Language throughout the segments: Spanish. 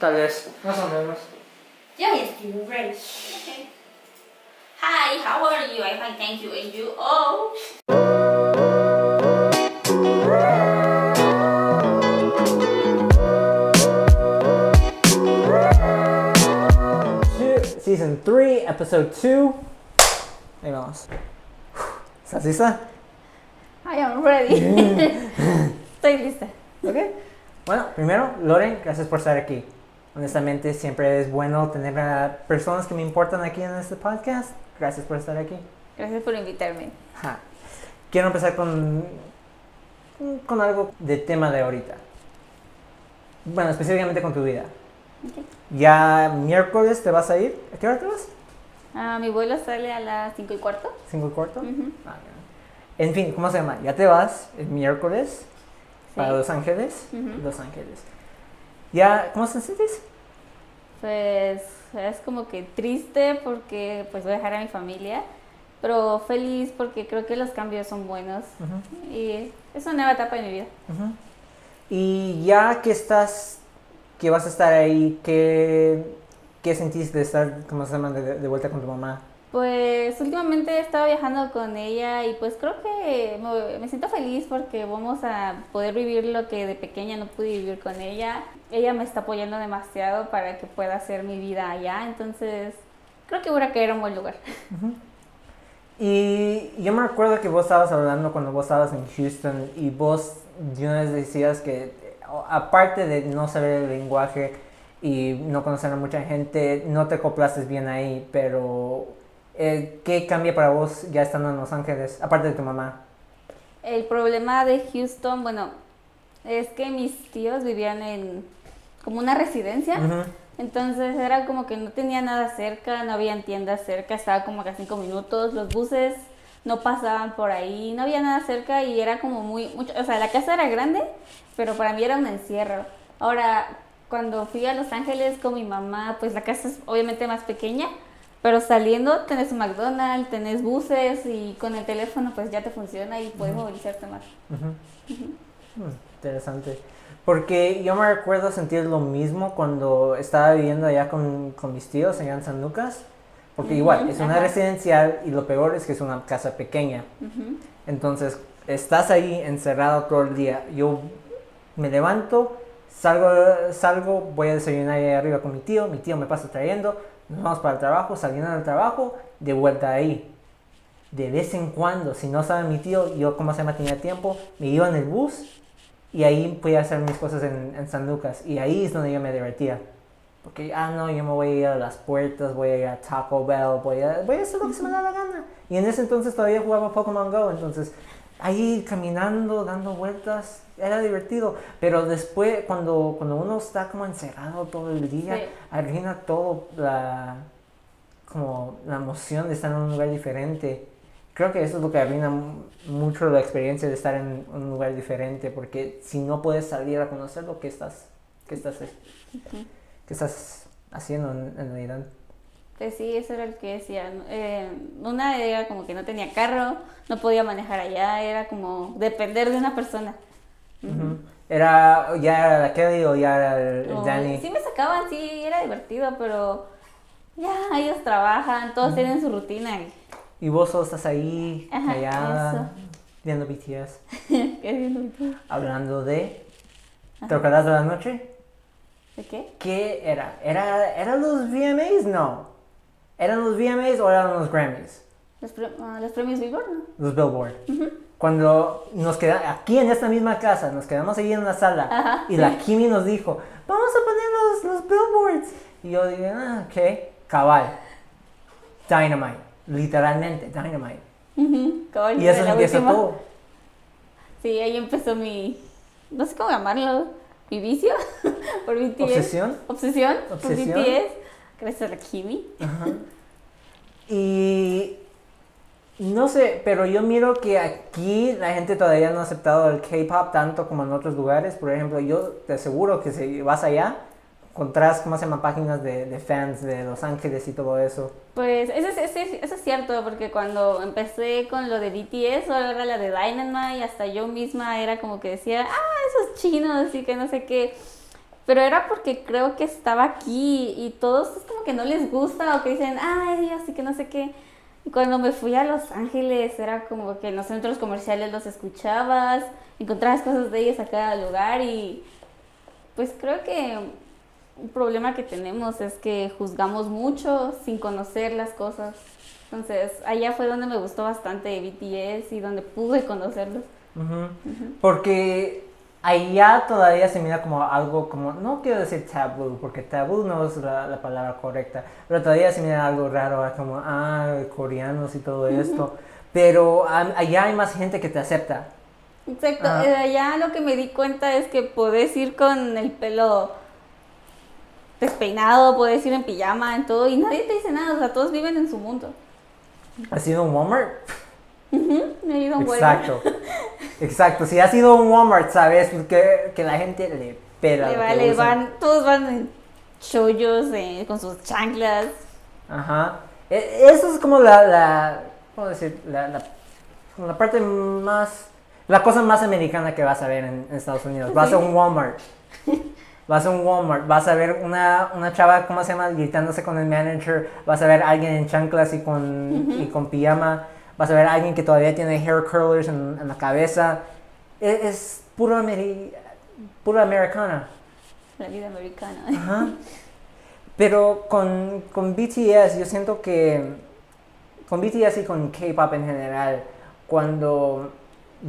Tal vez, más o menos. Yeah, yes, you ready. Okay. Hi, how are you? I'm fine, thank you. And you? Oh. Season 3, Episode 2. Ahí vamos. ¿Estás lista? I am ready. Estoy lista. Ok. Bueno, primero, Loren, gracias por estar aquí. Honestamente, siempre es bueno tener a personas que me importan aquí en este podcast. Gracias por estar aquí. Gracias por invitarme. Ja. Quiero empezar con, con algo de tema de ahorita. Bueno, específicamente con tu vida. Ya miércoles te vas a ir. ¿A qué hora te vas? Ah, mi vuelo sale a las 5 y cuarto. ¿Cinco y cuarto? Ah. En fin, ¿cómo se llama? Ya te vas el miércoles para. Los Ángeles. Los Ángeles. Ya, ¿cómo te sientes? Pues es como que triste porque pues voy a dejar a mi familia, pero feliz porque creo que los cambios son buenos y es una nueva etapa de mi vida. Y ya que estás, que vas a estar ahí, ¿qué, qué sentiste de estar, ¿cómo se llama, de, de vuelta con tu mamá? Pues últimamente he estado viajando con ella y pues creo que me, siento feliz porque vamos a poder vivir lo que de pequeña no pude vivir con ella. Ella me está apoyando demasiado para que pueda hacer mi vida allá, entonces creo que voy a caer a un buen lugar. Y yo me recuerdo que vos estabas hablando cuando vos estabas en Houston y vos una vez decías que aparte de no saber el lenguaje y no conocer a mucha gente, no te acoplaste bien ahí, pero eh, ¿qué cambia para vos ya estando en Los Ángeles, aparte de tu mamá? El problema de Houston, bueno, es que mis tíos vivían en como una residencia. Entonces era como que no tenía nada cerca, no había tiendas cerca, estaba como que a cinco minutos, los buses no pasaban por ahí, no había nada cerca y era como muy, mucho, o sea, la casa era grande, pero para mí era un encierro. Ahora, cuando fui a Los Ángeles con mi mamá, pues la casa es obviamente más pequeña, pero saliendo tenés un McDonald's, tenés buses y con el teléfono pues ya te funciona y puedes movilizarte más. Mm, Interesante. Porque yo me recuerdo sentir lo mismo cuando estaba viviendo allá con, con mis tíos allá en San Lucas. Porque igual, es una residencial y lo peor es que es una casa pequeña. Entonces, estás ahí encerrado todo el día. Yo me levanto, salgo, salgo, voy a desayunar ahí arriba con mi tío, mi tío me pasa trayendo, nos vamos para el trabajo, saliendo del trabajo, de vuelta ahí. De vez en cuando, si no sabe mi tío, yo como se llama tenía tiempo, me iba en el bus y ahí podía hacer mis cosas en, en San Lucas. Y ahí es donde yo me divertía. Porque, ah, no, yo me voy a ir a las puertas, voy a ir a Taco Bell, voy a, voy a hacer lo que se me da la gana. Y en ese entonces todavía jugaba Pokémon Go, entonces ahí caminando, dando vueltas, era divertido. Pero después, cuando, cuando uno está como encerrado todo el día, Sí. arruina todo la, como la emoción de estar en un lugar diferente. Creo que eso es lo que arruina mu- mucho la experiencia de estar en un lugar diferente, porque si no puedes salir a conocer lo que estás, que estás, que estás haciendo en, en realidad. Pues sí, eso era lo que decía. Eh, una era como que no tenía carro, no podía manejar allá, era como depender de una persona. Ujú. Era, ya era la Kelly o ya era el, el O- Danny. Sí me sacaban, sí, era divertido, pero ya ellos trabajan, todos tienen su rutina. y- vos solo estás ahí, callada, viendo BTS, ¿Qué divertido. hablando de... ¿Te acuerdas de la noche? ¿De qué? ¿Qué era? ¿Era, ¿Eran los VMAs? No. ¿Eran los VMAs o eran los Grammys? Los, pre- ah, los premios Billboard, ¿no? Los Billboard. Cuando nos quedamos aquí en esta misma casa, nos quedamos ahí en la sala Ajá, y la Kimi nos dijo, vamos a poner los, los Billboards. Y yo dije, ah, ok, cabal. Dynamite, literalmente, Dynamite. Cabal, Y eso empieza última. todo. Sí, ahí empezó mi, no sé cómo llamarlo, mi vicio por BTS. ¿Obsesión? Obsesión, Obsesión. por BTS. Gracias a la Kimi. Y no sé, pero yo miro que aquí la gente todavía no ha aceptado el K-pop tanto como en otros lugares. Por ejemplo, yo te aseguro que si vas allá, encontrás, ¿cómo se llama? Páginas de, de fans de Los Ángeles y todo eso. Pues eso es, eso es- eso es cierto, porque cuando empecé con lo de BTS, o era la de Dynamite, hasta yo misma era como que decía, ah, esos chinos y que no sé qué. Pero era porque creo que estaba aquí y todos es como que no les gusta o que dicen, ay, así que no sé qué. Y cuando me fui a Los Ángeles era como que en los centros comerciales los escuchabas, encontrabas cosas de ellos a cada lugar y pues creo que un problema que tenemos es que juzgamos mucho sin conocer las cosas. Entonces, allá fue donde me gustó bastante BTS y donde pude conocerlos. Porque allá todavía se mira como algo como, no quiero decir tabú, porque tabú no es la, palabra correcta, pero todavía se mira algo raro, como, ah, coreanos y todo esto. Pero allá hay más gente que te acepta. Exacto, ah. eh, allá lo que me di cuenta es que podés ir con el pelo despeinado, puedes ir en pijama, en todo, y nadie te dice nada, o sea, todos viven en su mundo. ¿Has ido a un Walmart? me he ido a un Walmart. Exacto, exacto, si has ido a un Walmart, sabes que, que la gente le pela. Le vale, van, todos van en chollos, eh, con sus chanclas. Ajá, e, eso es como la, la ¿cómo decir? La, la, la parte más, la cosa más americana que vas a ver en, Estados Unidos. Vas a un Walmart. vas a un Walmart, vas a ver una, una chava, ¿cómo se llama?, gritándose con el manager, vas a ver a alguien en chanclas y con, y con pijama, vas a ver a alguien que todavía tiene hair curlers en, la cabeza. Es, es puro, ameri puro americana. La vida americana. Ajá. Pero con, con BTS, yo siento que con BTS y con K-pop en general, cuando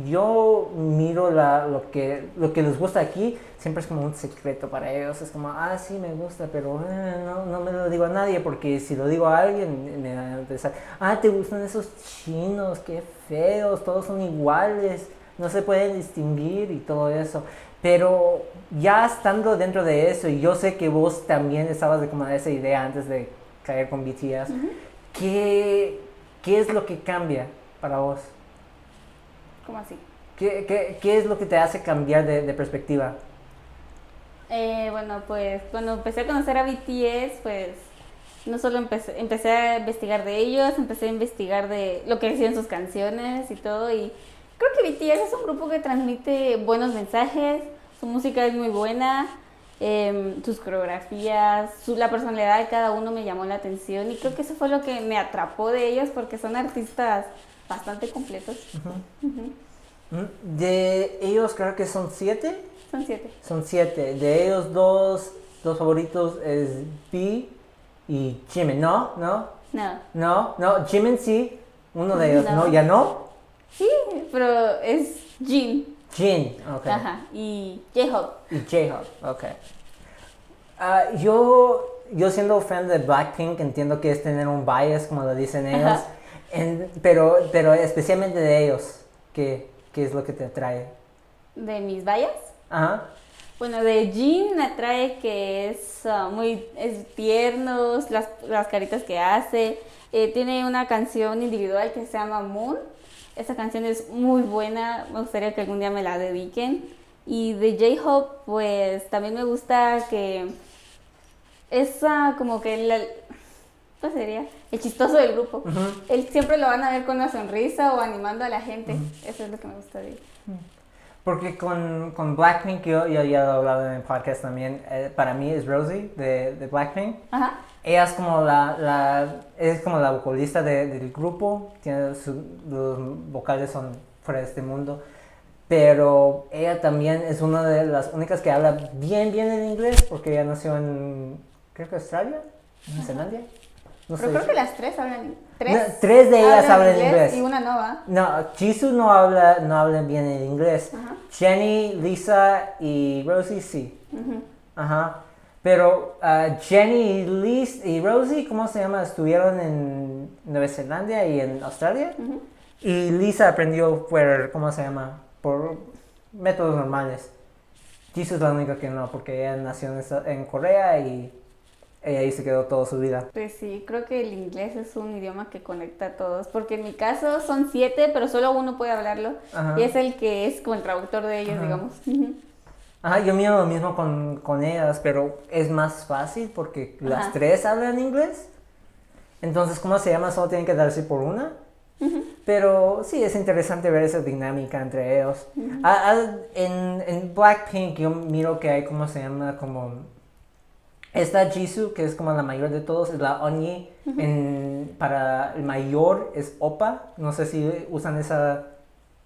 yo miro la, lo, que, lo que les gusta aquí, siempre es como un secreto para ellos. Es como, ah, sí, me gusta, pero eh, no, no, me lo digo a nadie porque si lo digo a alguien me va a empezar, ah, te gustan esos chinos, qué feos, todos son iguales, no se pueden distinguir y todo eso. Pero ya estando dentro de eso, y yo sé que vos también estabas de como de esa idea antes de caer con BTS, ¿qué, ¿qué es lo que cambia para vos? ¿Cómo así? ¿Qué, qué, qué es lo que te hace cambiar de, de perspectiva? Eh, bueno, pues cuando empecé a conocer a BTS, pues no solo empecé, empecé a investigar de ellos, empecé a investigar de lo que decían sus canciones y todo. Y creo que BTS es un grupo que transmite buenos mensajes, su música es muy buena, em, sus coreografías, su, la personalidad de cada uno me llamó la atención y creo que eso fue lo que me atrapó de ellos porque son artistas bastante completos. Mm, de ellos creo que son siete. Son siete. Son siete. De ellos dos, dos favoritos es B y Jimin, ¿no? ¿No? No. No, no, Jimin sí. Uno de ellos, ¿no? ¿Ya no? Sí, pero es Jin. Jin, ok. Ajá, y J-Hope. Y J-Hope, ok. Uh, yo, yo siendo fan de Blackpink entiendo que es tener un bias, como lo dicen ellos pero, pero especialmente de ellos, ¿qué, ¿qué es lo que te atrae? ¿De mis vallas? Ajá. Bueno, de Jean me atrae que es ah, muy es tierno, las, las, caritas que hace. Eh, tiene una canción individual que se llama Moon. Esa canción es muy buena, me gustaría que algún día me la dediquen. Y de J-Hope, pues también me gusta que es como que la, ¿Qué sería? El chistoso del grupo. Él siempre lo van a ver con una sonrisa o animando a la gente. Eso es lo que me gusta de él. Porque con, con Blackpink, yo, yo, ya he hablado en el podcast también, eh, para mí es Rosie de, de Blackpink. Ajá. Ella es como la, la, es como la vocalista del grupo, tiene los vocales son fuera de este mundo, pero ella también es una de las únicas que habla bien, bien en inglés, porque ella nació en, creo que Australia, en Zelandia. Pero creo que las tres hablan tres. tres de ellas hablan, inglés, Y una no va. No, Jisoo no habla, no habla bien el inglés. Jenny, Lisa y Rosie sí. Ajá. Pero uh, Jenny y, Lisa y Rosie, ¿cómo se llama? Estuvieron en Nueva Zelanda y en Australia. Y Lisa aprendió por, ¿cómo se llama? Por métodos normales. Jisoo es la única que no, porque ella nació en Corea y y ahí se quedó toda su vida. Pues sí, creo que el inglés es un idioma que conecta a todos, porque en mi caso son siete, pero solo uno puede hablarlo, y es el que es como el traductor de ellos, digamos. Ajá, yo miro lo mismo con, con, ellas, pero es más fácil porque las tres hablan inglés. Entonces, ¿cómo se llama? Solo tienen que darse por una. Pero sí, es interesante ver esa dinámica entre ellos. Ah, ah, en, en Blackpink yo miro que hay, ¿cómo se llama? Como... Esta Jisoo, que es como la mayor de todos, es la Onyi. en, para el mayor es Opa. No sé si usan esa,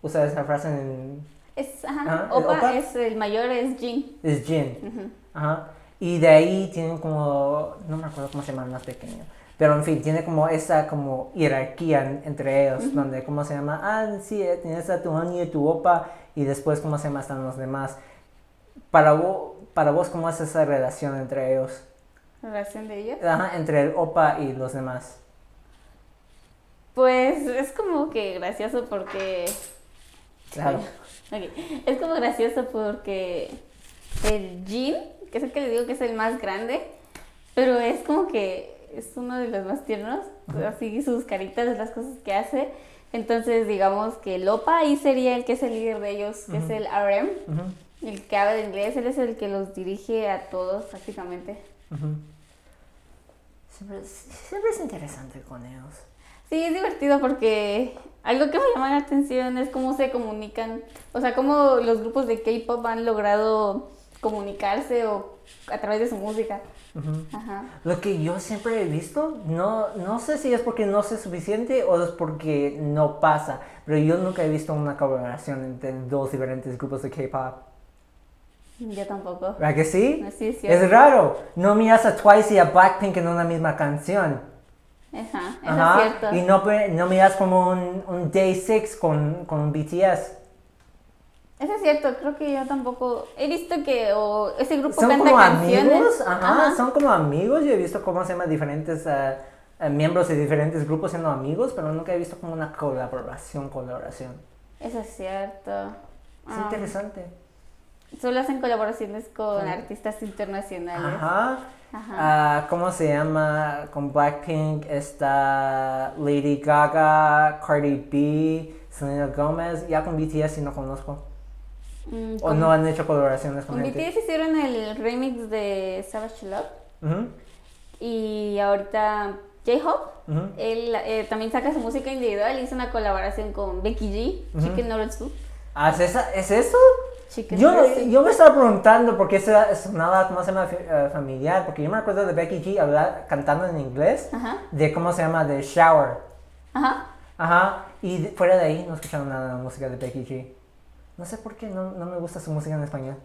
usa esa frase en... Es, ajá, Ajá, ¿el Opa, opa? es el mayor, es Jin. Es Jin. Ujú. Ajá. Y de ahí tienen como, no me acuerdo cómo se llama el más pequeño, pero en fin, tiene como esa como jerarquía en- entre ellos, donde cómo se llama, ah, sí, eh, tienes a tu y tu opa, y después cómo se llama están los demás. Para vos, para vos ¿cómo es esa relación entre ellos? Relación de ellos. Ajá, entre el opa y los demás. Pues es como que gracioso porque. Claro. Ok. Es como gracioso porque el Jin, que es el que le digo que es el más grande, pero es como que es uno de los más tiernos, así sus caritas, las cosas que hace. Entonces, digamos que el Opa ahí sería el que es el líder de ellos, que es el RM, el que habla de inglés, él es el que los dirige a todos prácticamente. Siempre, siempre es interesante con ellos. Sí, es divertido porque algo que me llama la atención es cómo se comunican, o sea, cómo los grupos de K-pop han logrado comunicarse o a través de su música. Ajá. Lo que yo siempre he visto, no, no sé si es porque no sé suficiente o es porque no pasa, pero yo nunca he visto una colaboración entre dos diferentes grupos de K-pop. Yo tampoco. ¿Verdad que sí? Sí, es cierto. Es raro. No miras a Twice y a Blackpink en una misma canción. Ajá, eso Ajá. es cierto. Y no, no miras como un, un Day 6 con, con un BTS. Eso es cierto, creo que yo tampoco he visto que o ese grupo Son canta como canciones. amigos, ajá, Ajá. son como amigos. Yo he visto cómo se llaman diferentes eh, miembros de diferentes grupos siendo amigos, pero nunca he visto como una colaboración, colaboración. Eso es cierto. Es Ah, interesante. Solo hacen colaboraciones con artistas internacionales. Ajá. Ajá. Ah, ¿Cómo se llama? Con Blackpink está Lady Gaga, Cardi B, Selena Gomez. Ya con BTS sí no conozco. Mm, O no han hecho colaboraciones con Con gente. BTS hicieron el remix de Savage Love Ujú, y ahorita J-Hope, él eh, también saca su música individual, hizo una colaboración con Becky G. Chicken Noodle Soup. Ah, ¿es, esa- ¿es eso? Chicken Yo, yo me estaba preguntando por qué sonaba, ¿cómo se llama? eh, familiar. Porque yo me acuerdo de Becky G hablar, cantando en inglés Ajá, de cómo se llama, de Shower. ajá. Ajá, y de- fuera de ahí no escucharon nada de la música de Becky G. No sé por qué, no, no me gusta su música en español.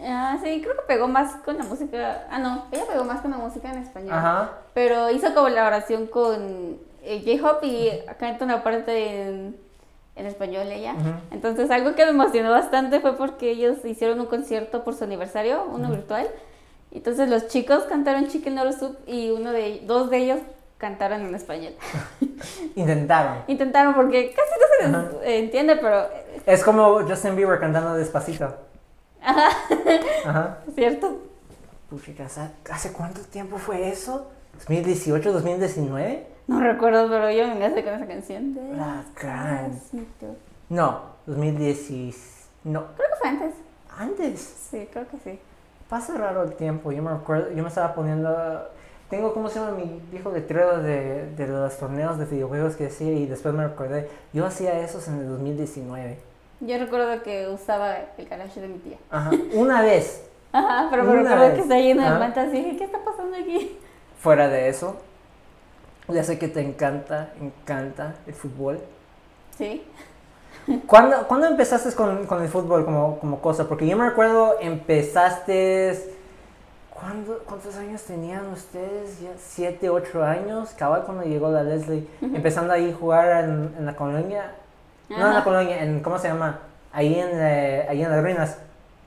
Ah, sí, creo que pegó más con la música. Ah, no, ella pegó más con la música en español. Ajá. Pero hizo colaboración con eh, J-Hope y canta una parte en, en español ella. Entonces, algo que me emocionó bastante fue porque ellos hicieron un concierto por su aniversario, uno virtual. Entonces, los chicos cantaron Chicken Noodle Soup y uno de, dos de ellos cantaron en español. Intentaron. Intentaron porque casi no se les entiende, pero Es como Justin Bieber cantando despacito. Ajá. Ajá. cierto. Puchica, ¿hace- ¿hace cuánto tiempo fue eso? ¿2018, 2019? No recuerdo, pero yo me engasé con esa canción. Gran- Despacito. No, 2010. No, Creo que fue antes. antes. Sí, creo que sí. Pasa raro el tiempo. Yo me acuerdo, yo me estaba poniendo. Tengo, ¿cómo se llama mi viejo letrero de, de los torneos de videojuegos que hacía? Y después me recordé. Yo hacía esos en el 2019. Yo recuerdo que usaba el garage de mi tía. Ajá. Una vez. Ajá, pero me recuerdo vez. que está lleno de mantas y dije, ¿qué está pasando aquí? Fuera de eso, ya sé que te encanta, encanta el fútbol. Sí. ¿Cuándo, ¿cuándo empezaste con, con el fútbol como, como cosa? Porque yo me recuerdo, empezaste... ¿cuándo- ¿Cuántos años tenían ustedes? ¿Ya siete, ocho años? Cabal cuando llegó la Leslie. Empezando ahí a jugar en, en la colonia. No en la colonia, en, ¿cómo se llama? Ahí en, eh, ahí en las ruinas.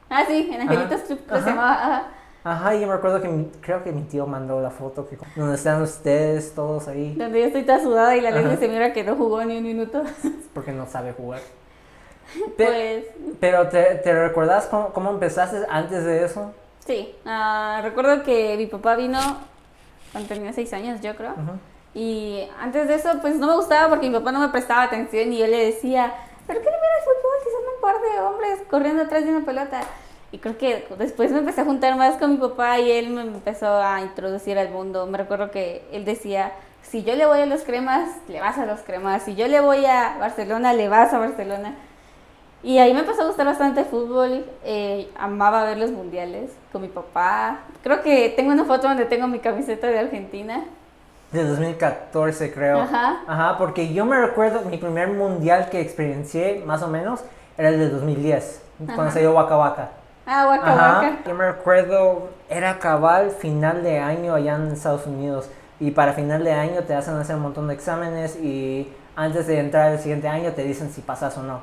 Ah, sí, en Angelitos. Club se llamaba. Ajá. Ajá, y yo me recuerdo que mi- creo que mi tío mandó la foto que, donde están ustedes todos ahí. Donde yo estoy toda sudada y la. Leslie se mira que no jugó ni un minuto. Porque no sabe jugar. Pe- Pues Pero ¿te, te recuerdas cómo, cómo empezaste antes de eso? sí. Ah, recuerdo que mi papá vino cuando tenía seis años, yo creo. Y antes de eso, pues no me gustaba porque mi papá no me prestaba atención y yo le decía, ¿pero qué le miras fútbol si son un par de hombres corriendo atrás de una pelota? Y creo que después me empecé a juntar más con mi papá y él me empezó a introducir al mundo. Me recuerdo que él decía, Si yo le voy a los cremas, le vas a los cremas. Si yo le voy a Barcelona, le vas a Barcelona. Y ahí me empezó a gustar bastante el fútbol. eh, amaba ver los mundiales con mi papá. Creo que tengo una foto donde tengo mi camiseta de Argentina. De 2014 creo. Ajá. Ajá, porque yo me recuerdo, mi primer mundial que experiencié, más o menos, era el de 2010, cuando Ajá. se dio Waka Waka. Ah, Waka Ajá. Waka. Yo me recuerdo, era cabal final de año allá en Estados Unidos. Y para final de año te hacen hacer un montón de exámenes y antes de entrar el siguiente año te dicen si pasas o no.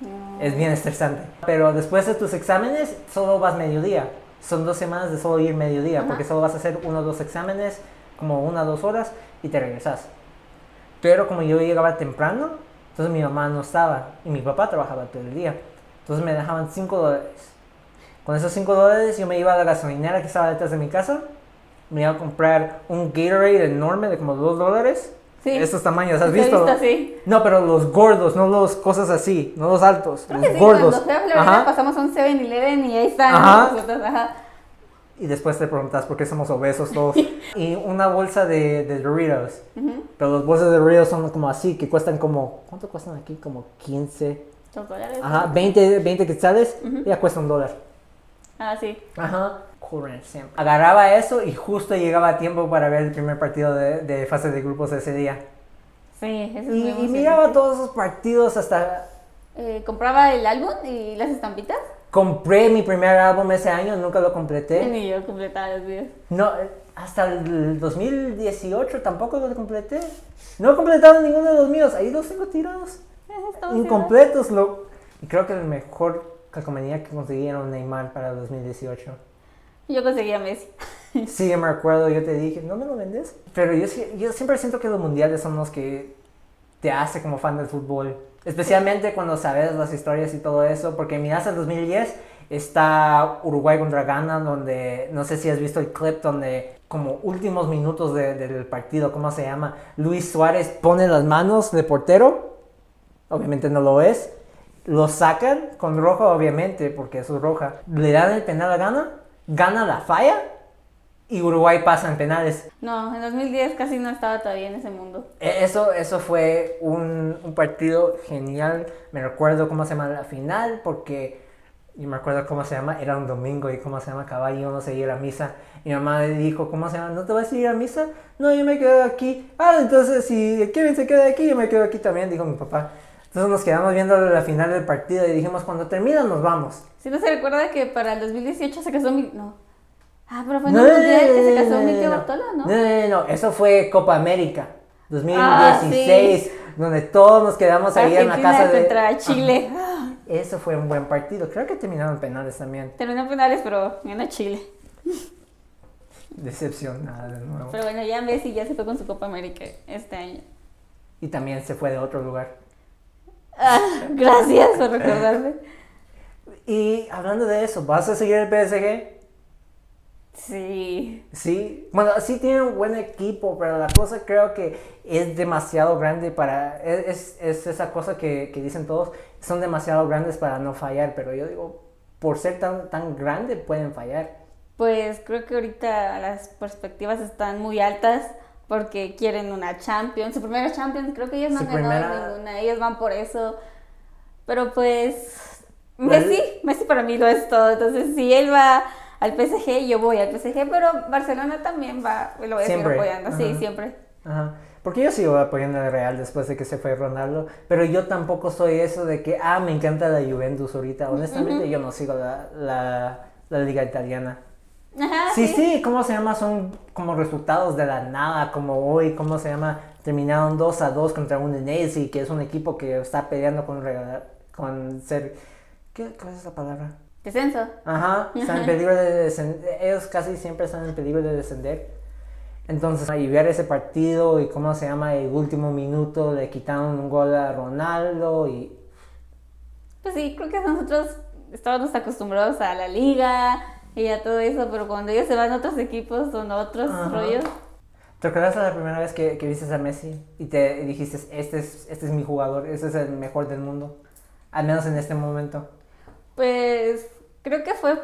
No. Es bien estresante. Pero después de tus exámenes, solo vas mediodía. Son dos semanas de solo ir mediodía, Ajá. porque solo vas a hacer uno o dos exámenes, como una o dos horas, y te regresas. Pero como yo llegaba temprano, entonces mi mamá no estaba, y mi papá trabajaba todo el día. Entonces me dejaban 5 dólares. Con esos 5 dólares yo me iba a la gasolinera que estaba detrás de mi casa, me iba a comprar un Gatorade enorme de como 2 dólares. Sí. Estos tamaños, ¿has visto? visto así. No, pero los gordos, no los cosas así, no los altos, Creo los sí, gordos. cuando pasamos a un 7-Eleven y ahí están Ajá. nosotros, ajá. Y después te preguntas por qué somos obesos todos. y una bolsa de, de Doritos. Ujú. Pero los bolsas de Doritos son como así, que cuestan como, ¿cuánto cuestan aquí? Como 15, Dos dólares. ajá, 20, 20 quetzales, Ujú. ya cuesta un dólar. Ah, sí. Ajá. Agarraba eso y justo llegaba a tiempo para ver el primer partido de, de fase de grupos de ese día. Sí, eso es Y, muy y miraba todos esos partidos hasta... Eh, compraba el álbum y las estampitas. Compré mi primer álbum ese año, nunca lo completé. Ni yo completaba los videos. No, hasta el 2018 tampoco lo completé. No he completado ninguno de los míos. Ahí los tengo tirados. Incompletos. Lo... Y creo que el mejor calcomanía que un Neymar para el 2018. igual. Yo conseguí a Messi. Sí, me acuerdo, yo te dije, ¿no me lo vendes? Pero yo, yo siempre siento que los mundiales son los que te hace como fan del fútbol. Especialmente cuando sabes las historias y todo eso. Porque miras el 2010, está Uruguay contra Ghana, donde no sé si has visto el clip donde como últimos minutos de- del partido, ¿cómo se llama? Luis Suárez pone las manos de portero, obviamente no lo es, lo sacan con roja obviamente, porque eso es roja, le dan el penal a Ghana, Ghana la falla y Uruguay pasa en penales. No, en 2010 casi no estaba todavía en ese mundo. E- Eso, eso fue un, un partido genial. Me recuerdo cómo se llama la final, porque yo me acuerdo cómo se llama, era un domingo y cómo se llama caballo, no se iba a misa. Mi mamá le dijo, ¿cómo se llama? ¿No te vas a ir a misa? No, yo me quedo aquí. Ah, entonces si Kevin se queda aquí, yo me quedo aquí también, dijo mi papá. Entonces nos quedamos viendo la final del partido y dijimos, cuando termina nos vamos. Si no se recuerda que para el 2018 se casó mi... No. Ah, pero fue en No, el que se casó no, mi no, tío no. Bartola, ¿no? No, no, no, eso fue Copa América. Ah, 2016, donde todos nos quedamos ahí en la casa de... contra Chile. Eso fue un buen partido. Creo que terminaron en penales también. Terminó en penales, pero ganó Chile. Decepcionada de nuevo. Pero bueno, ya Messi ya se fue con su Copa América este año. Y también se fue de otro lugar. Ah, gracias por recordarme. Y hablando de eso, ¿vas a seguir el PSG? Sí. Sí. Bueno, sí tiene un buen equipo, pero la cosa creo que es demasiado grande para... Es, es- es esa cosa que, que dicen todos, son demasiado grandes para no fallar, pero yo digo, por ser tan, tan grande pueden fallar. Pues creo que ahorita las perspectivas están muy altas porque quieren una Champions. Su primera Champions, creo que ellos no han ganado primera- ninguna. Ellos van por eso. Pero pues. Well- Messi, Messi para mí lo es todo. Entonces, si él va al PSG, yo voy al PSG. Pero Barcelona también va, lo voy a seguir apoyando. Sí, Ajá. siempre. Ajá. Porque yo sigo apoyando al Real después de que se fue Ronaldo, pero yo tampoco soy eso de que, ah, me encanta la Juventus ahorita. Honestamente, yo no sigo la, la, la liga italiana. Ajá, Sí, sí, ¿cómo se llama? Son como resultados de la nada, como hoy, ¿cómo se llama? Terminaron 2 a 2 contra un Udinese, que es un equipo que está peleando con, con ser... ¿Qué, ¿Cuál es la palabra? Descenso. Ajá, están en peligro de descender. Ellos casi siempre están en peligro de descender. Entonces, y ver ese partido y cómo se llama el último minuto, le quitaron un gol a Ronaldo y Pues sí, creo que nosotros estábamos acostumbrados a la liga y a todo eso, pero cuando ellos se van a otros equipos son otros Ajá. rollos. ¿Te acuerdas de la primera vez que, que viste a Messi y te y dijiste, este es, este es mi jugador, este es el mejor del mundo? Al menos en este momento. Pues creo que fue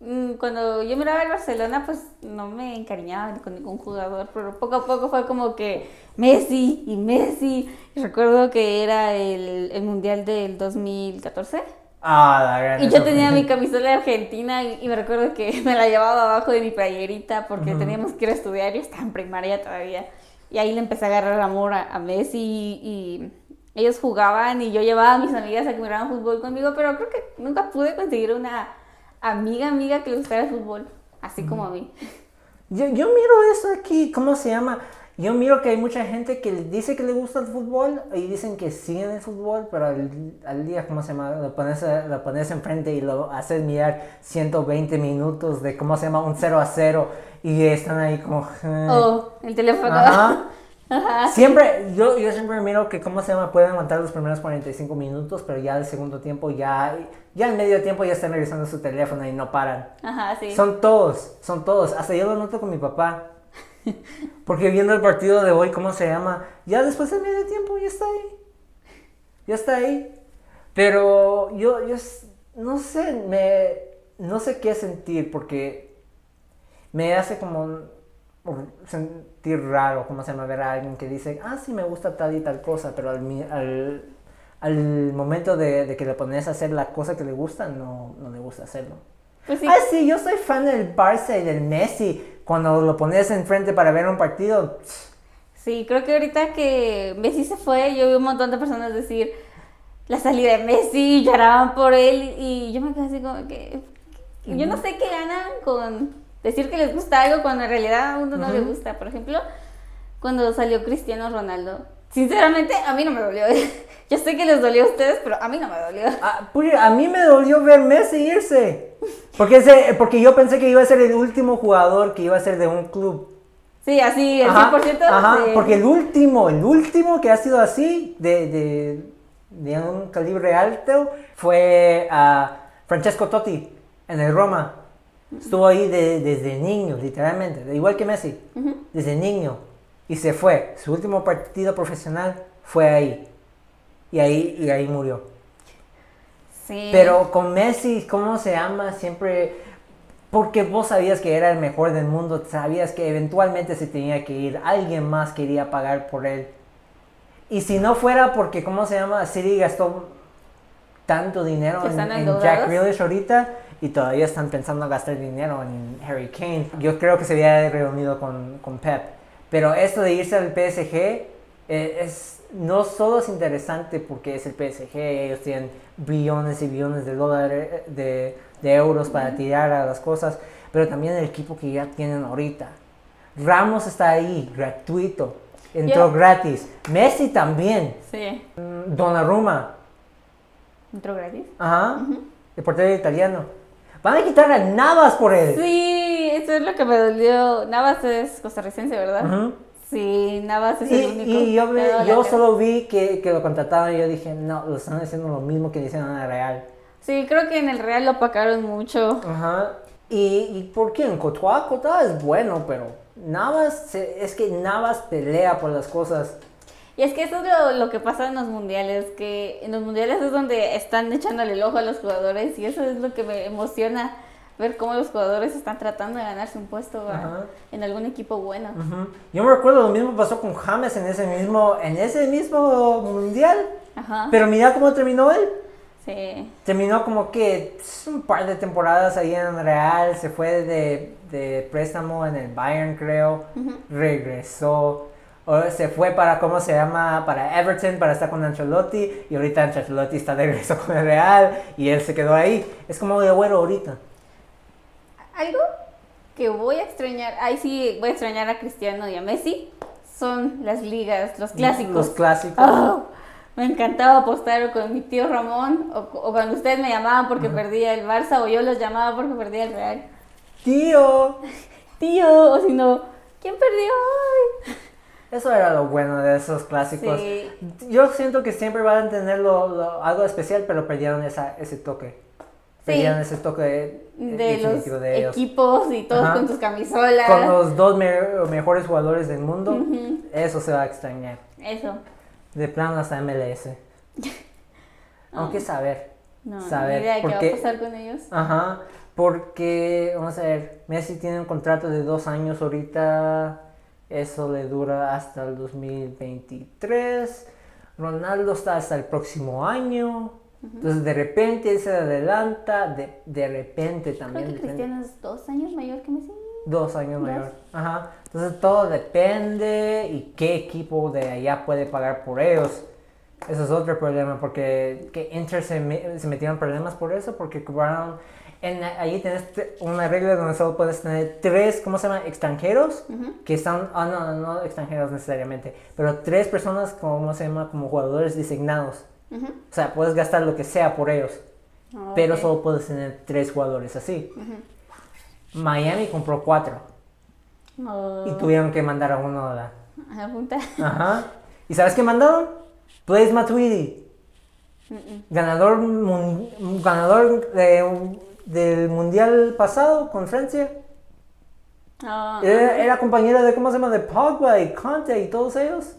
mm, cuando yo miraba el Barcelona, pues no me encariñaba con ningún jugador, pero poco a poco fue como que Messi y Messi. Recuerdo que era el, el Mundial del 2014. Ah, la Y yo tenía mi camisola de Argentina y, y me recuerdo que me la llevaba abajo de mi playerita porque teníamos que ir a estudiar, yo estaba en primaria todavía. Y ahí le empecé a agarrar amor a, a Messi y, y ellos jugaban y yo llevaba a mis amigas a que miraran fútbol conmigo, pero creo que nunca pude conseguir una amiga, amiga que le gustara el fútbol, así como a mí. Yo, yo miro eso aquí, ¿cómo se llama? Yo miro que hay mucha gente que dice que le gusta el fútbol y dicen que siguen el fútbol, pero al, al día, ¿cómo se llama? Lo pones, lo pones enfrente y lo haces mirar 120 minutos de, ¿cómo se llama? Un 0 a 0 y están ahí como... eh. Oh, el teléfono. Ajá. Siempre, yo, yo siempre miro que, ¿cómo se llama? Pueden aguantar los primeros 45 minutos, pero ya el segundo tiempo, ya, ya el medio tiempo ya están revisando su teléfono y no paran. Ajá, sí. Son todos, son todos. Hasta yo lo noto con mi papá. Porque viendo el partido de hoy, ¿cómo se llama? Ya después del medio tiempo ya está ahí. Ya está ahí. Pero yo, yo no sé, me, no sé qué sentir porque me hace como sentir raro, ¿cómo se llama? Ver a alguien que dice, ah, sí me gusta tal y tal cosa, pero al, al, al momento de, de que le pones a hacer la cosa que le gusta, no, no le gusta hacerlo. Pues sí. Ah, sí, yo soy fan del Barça y del Messi. Cuando lo pones enfrente para ver un partido, Sí, creo que ahorita que Messi se fue, yo vi un montón de personas decir la salida de Messi, lloraban por él y yo me quedé así como que yo no sé qué ganan con decir que les gusta algo cuando en realidad a uno no le Ujú. gusta. Por ejemplo, cuando salió Cristiano Ronaldo, sinceramente a mí no me dolió. Yo sé que les dolió a ustedes, pero a mí no me dolió. ah, pues, a mí me dolió ver Messi irse. Porque, ese, porque yo pensé que iba a ser el último jugador que iba a ser de un club. Sí, así, el Ajá, 100%. ajá, de- porque el último, el último que ha sido así, de, de, de un calibre alto, fue a Francesco Totti en el Roma. Estuvo ahí de- desde niño, literalmente, igual que Messi, desde niño. Y se fue. Su último partido profesional fue ahí. Y ahí, y ahí murió. Sí. Pero con Messi, ¿cómo se llama? Siempre, porque vos sabías que era el mejor del mundo, sabías que eventualmente se tenía que ir, alguien más quería pagar por él. Y si no fuera porque, ¿cómo se llama? City gastó tanto dinero en. Jack Grealish ahorita y todavía están pensando en gastar dinero en Harry Kane. Yo creo que se había reunido con, con Pep. Pero esto de irse al PSG eh, es, no solo es interesante porque es el PSG, ellos tienen billones y billones de dólares, de, de euros para tirar a las cosas, pero también el equipo que ya tienen ahorita. Ramos está ahí, gratuito, entró gratis. Messi también. Sí. Mm, Donnarumma, ¿Entró gratis? ajá, el portero italiano. Van a quitar a Navas por él. Sí, eso es lo que me dolió. Navas es costarricense, ¿verdad? Sí, Navas es Y, el único. y yo, me- yo solo vi que, que lo contrataron y yo dije, no, lo están haciendo lo mismo que hicieron en el Real. Sí, creo que en el Real lo opacaron mucho. Ajá. ¿Y, y por qué? En Courtois, Courtois es bueno, pero Navas, se- es que Navas pelea por las cosas. Y es que eso es lo, lo que pasa en los mundiales, que en los mundiales es donde están echándole el ojo a los jugadores y eso es lo que me emociona, ver cómo los jugadores están tratando de ganarse un puesto a- en algún equipo bueno. Yo me recuerdo lo mismo pasó con James en ese mismo, en ese mismo mundial. Ajá. Pero mira cómo terminó él. Sí. Terminó como que un par de temporadas ahí en Real, se fue de, de préstamo en el Bayern creo, regresó, o se fue para, ¿cómo se llama? Para Everton, para estar con Ancelotti, y ahorita Ancelotti está de regreso con el Real, y él se quedó ahí. Es como de agüero ahorita. Algo que voy a extrañar, ahí sí voy a extrañar a Cristiano y a Messi, son las ligas, los clásicos. Los clásicos. Oh, me encantaba apostar con mi tío Ramón o, o cuando ustedes me llamaban porque perdía el Barça o yo los llamaba porque perdía el Real. Tío, Tío, o si no, ¿quién perdió hoy? eso era lo bueno de esos clásicos. Sí. Yo siento que siempre van a tener lo- lo- algo especial, pero perdieron esa, ese toque. Perdieron ese toque eh, De los de equipos y todos Ajá. con sus camisolas. Con los dos me- mejores jugadores del mundo, eso se va a extrañar. Eso. De plano hasta MLS. Aunque saber. No, Saber, ni idea de qué va a pasar con ellos. Ajá. Porque, vamos a ver, Messi tiene un contrato de dos años ahorita, eso le dura hasta el 2023. Ronaldo está hasta el próximo año. Entonces, de repente se adelanta, de, de repente Creo también. que depende- Cristiano es dos años mayor que Messi. Dos años Dos. mayor. Ajá. Entonces todo depende y qué equipo de allá puede pagar por ellos. Eso es otro problema porque que Inter se, me- se metieron problemas por eso porque cobraron... En, allí tienes te- una regla donde solo puedes tener tres, ¿cómo se llama? Extranjeros que están... Ah, no, no, no extranjeros necesariamente, pero tres personas, ¿cómo se llama? Como jugadores designados. O sea, puedes gastar lo que sea por ellos, Ah, pero solo puedes tener tres jugadores así. Miami compró cuatro. Oh, Y tuvieron que mandar a uno a la... a punta. Ajá. ¿Y sabes qué mandaron? Blaise Matuidi, mm. ganador, mun- ganador de- del mundial pasado con Francia. Ah, Era, era compañero de, ¿cómo se llama? De Pogba y Conte y todos ellos.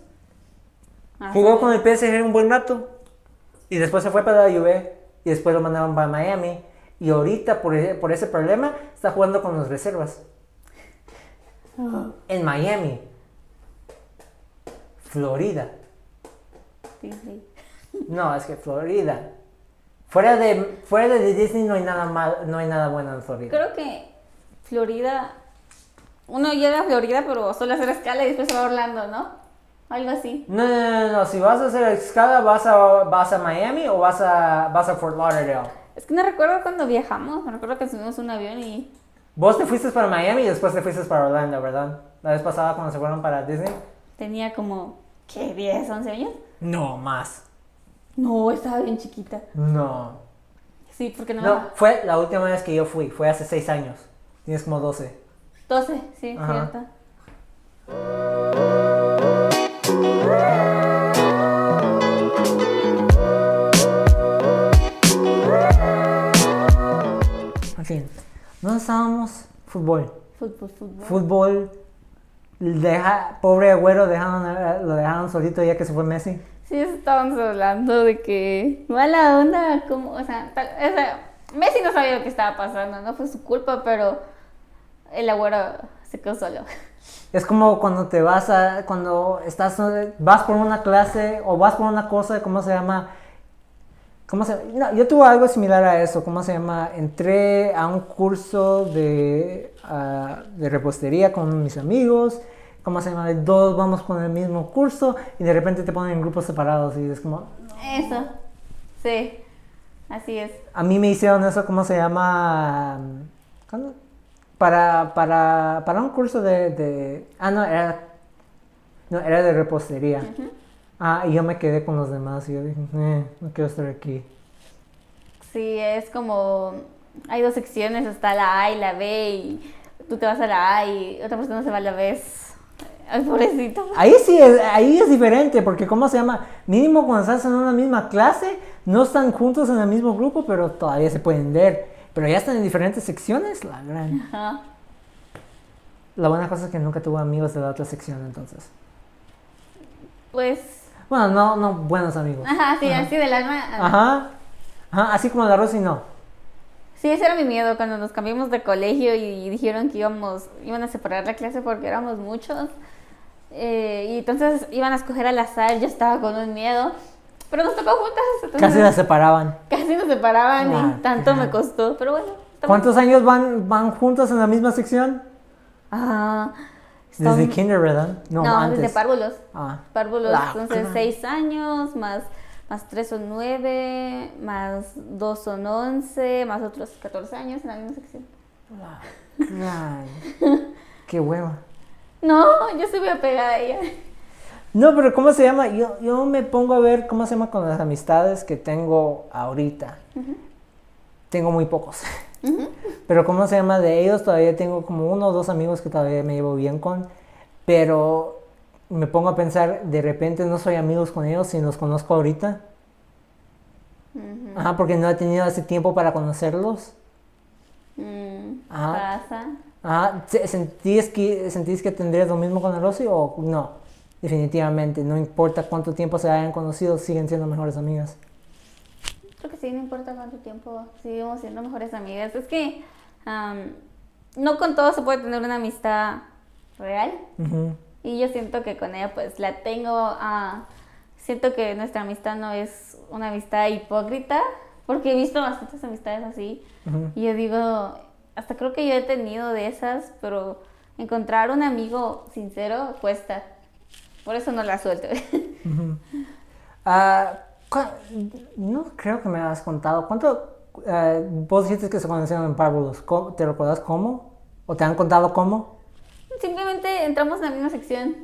ah, Jugó con el PSG un buen rato. Y después se fue para la Juve. Y después lo mandaron para Miami. Y ahorita, por, e- por ese problema, está jugando con las reservas. Ah, En Miami. Florida. sí, sí. No, es que Florida. Fuera de, fuera de Disney no hay nada mal, no hay nada bueno en Florida. Creo que Florida. Uno llega a Florida, pero solo hacer escala y después se va a Orlando, ¿no? Algo así. No, no, no, no, si vas a hacer escala, vas a, vas a Miami o vas a, vas a Fort Lauderdale. Es que no recuerdo cuando viajamos. Me recuerdo que subimos un avión y. Vos te fuiste para Miami y después te fuiste para Orlando, ¿verdad? La vez pasada cuando se fueron para Disney. Tenía como. ¿Qué? ¿10, 11 años? No, más. No, estaba bien chiquita. No. Sí, porque no, No, fue la última vez que yo fui, fue hace 6 años. Tienes como 12. 12, sí, Ajá. cierto. ¿Dónde estábamos? Fútbol. Fútbol, fútbol. Fútbol. Deja, pobre agüero, dejaron, lo dejaron solito ya que se fue Messi. Sí, estábamos hablando de que mala onda, como, o sea, tal- o sea, Messi no sabía lo que estaba pasando, no fue su culpa, pero el agüero se quedó solo. Es como cuando te vas a, cuando estás, eh, vas por una clase o vas por una cosa, ¿cómo se llama? ¿Cómo se no, yo tuve algo similar a eso, ¿cómo se llama? Entré a un curso de, ah, de repostería con mis amigos, ¿cómo se llama? Todos vamos con el mismo curso y de repente te ponen en grupos separados y es como, Eso, sí, así es. a mí me hicieron eso, ¿cómo se llama? ¿Cuándo? Para, para, para un curso de, de- ah, no, era, no, era de repostería. Ah, y yo me quedé con los demás y yo dije, eh, no quiero estar aquí. Sí, es como, hay dos secciones, está la A y la B, y tú te vas a la A y otra persona se va a la B. Ay, pobrecito. Ahí sí, es, ahí es diferente, porque ¿cómo se llama? Mínimo cuando estás en una misma clase, no están juntos en el mismo grupo, pero todavía se pueden ver. Pero ya están en diferentes secciones, la gran. Ajá. La buena cosa es que nunca tuve amigos de la otra sección, entonces. Pues, Bueno, no, no buenos amigos. ajá, sí, así del alma. Ajá. Ajá, así como la Rosy no. Sí, ese era mi miedo cuando nos cambiamos de colegio y dijeron que íbamos, iban a separar la clase porque éramos muchos. Eh, y entonces iban a escoger al azar, yo estaba con un miedo, pero nos tocó juntas. entonces Casi las separaban. casi nos separaban Ah, y tanto me costó, pero bueno. ¿Cuántos años van, van juntos en la misma sección? Ah, Desde kinder, ¿verdad? No, No, antes. desde párvulos. Ah. Párvulos, Ah, entonces seis años, más, más tres son nueve, más dos son once, más otros 14 años en la misma sección. Ay, qué hueva. No, yo estoy muy apegada a ella. No, pero ¿cómo se llama? Yo, yo me pongo a ver cómo se llama con las amistades que tengo ahorita. Tengo muy pocos. Pero ¿cómo se llama? De ellos todavía tengo como uno o dos amigos que todavía me llevo bien con. Pero me pongo a pensar, de repente no soy amigos con ellos si los conozco ahorita. Ajá, porque no he tenido ese tiempo para conocerlos. Mm, Ah. pasa. Ajá, ¿se- ¿sentís que, ¿sentís que tendrías lo mismo con el Rosy o no? Definitivamente, no importa cuánto tiempo se hayan conocido, siguen siendo mejores amigas. Creo que sí, no importa cuánto tiempo seguimos siendo mejores amigas. Es que am, no con todos se puede tener una amistad real. Y yo siento que con ella pues la tengo, ah, siento que nuestra amistad no es una amistad hipócrita, porque he visto bastantes amistades así. Y yo digo, hasta creo que yo he tenido de esas, pero encontrar un amigo sincero cuesta. Por eso no la suelto. Cu- no creo que me has contado. ¿Cuánto? eh, vos dijiste que se conocieron en párvulos. ¿Cómo- ¿Te recuerdas cómo? ¿O te han contado cómo? Simplemente entramos en la misma sección.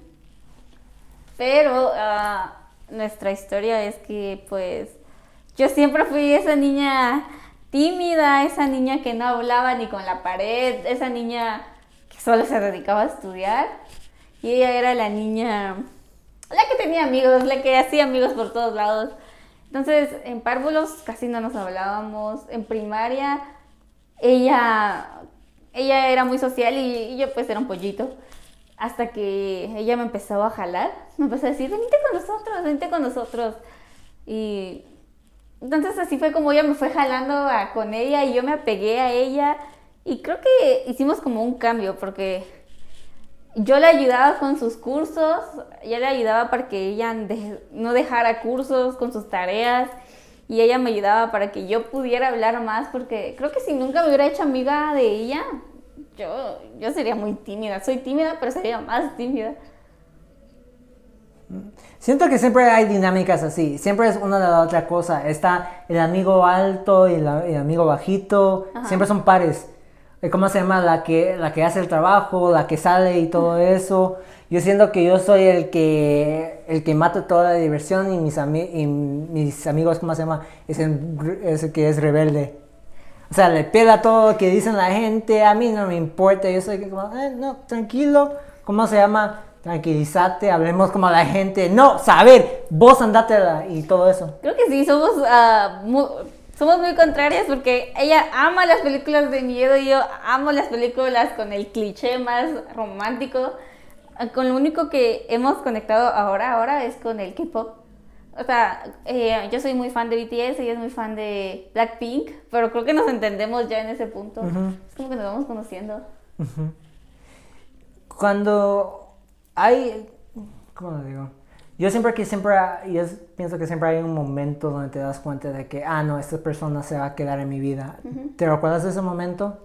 Pero ah, nuestra historia es que pues yo siempre fui esa niña tímida, esa niña que no hablaba ni con la pared, esa niña que solo se dedicaba a estudiar. Y ella era la niña, la que tenía amigos, la que hacía amigos por todos lados. Entonces, en párvulos casi no nos hablábamos. En primaria, ella, ella era muy social y, yo pues era un pollito. Hasta que ella me empezó a jalar, me empezó a decir, venite con nosotros, venite con nosotros. Y entonces así fue como ella me fue jalando con ella y yo me apegué a ella. Y creo que hicimos como un cambio porque yo le ayudaba con sus cursos, yo le ayudaba para que ella no dejara cursos con sus tareas y ella me ayudaba para que yo pudiera hablar más porque creo que si nunca me hubiera hecho amiga de ella, yo, yo sería muy tímida. Soy tímida, pero sería más tímida. Siento que siempre hay dinámicas así. Siempre es una de la otra cosa. Está el amigo alto y el amigo bajito. Ajá. Siempre son pares. Eh, ¿Cómo se llama? La que, la que hace el trabajo, la que sale y todo eso. Yo siento que yo soy el que, el que mata toda la diversión y mis, amigos, ¿cómo se llama? Es el, es que es rebelde. O sea, le pela todo lo que dicen la gente, a mí no me importa, yo soy que como, "Eh, no, tranquilo, ¿cómo se llama? Tranquilízate, hablemos como la gente, no, saber, vos andátela y todo eso. Creo que sí, somos, mu- somos muy contrarias porque ella ama las películas de miedo y yo amo las películas con el cliché más romántico. Con lo único que hemos conectado ahora, ahora es con el K-pop. O sea, eh, yo soy muy fan de BTS, ella es muy fan de Blackpink, pero creo que nos entendemos ya en ese punto. Es como que nos vamos conociendo. Cuando hay, ¿cómo lo digo? Yo siempre que siempre, yo pienso que siempre hay un momento donde te das cuenta de que, ah, no, esta persona se va a quedar en mi vida. ¿Te recuerdas de ese momento?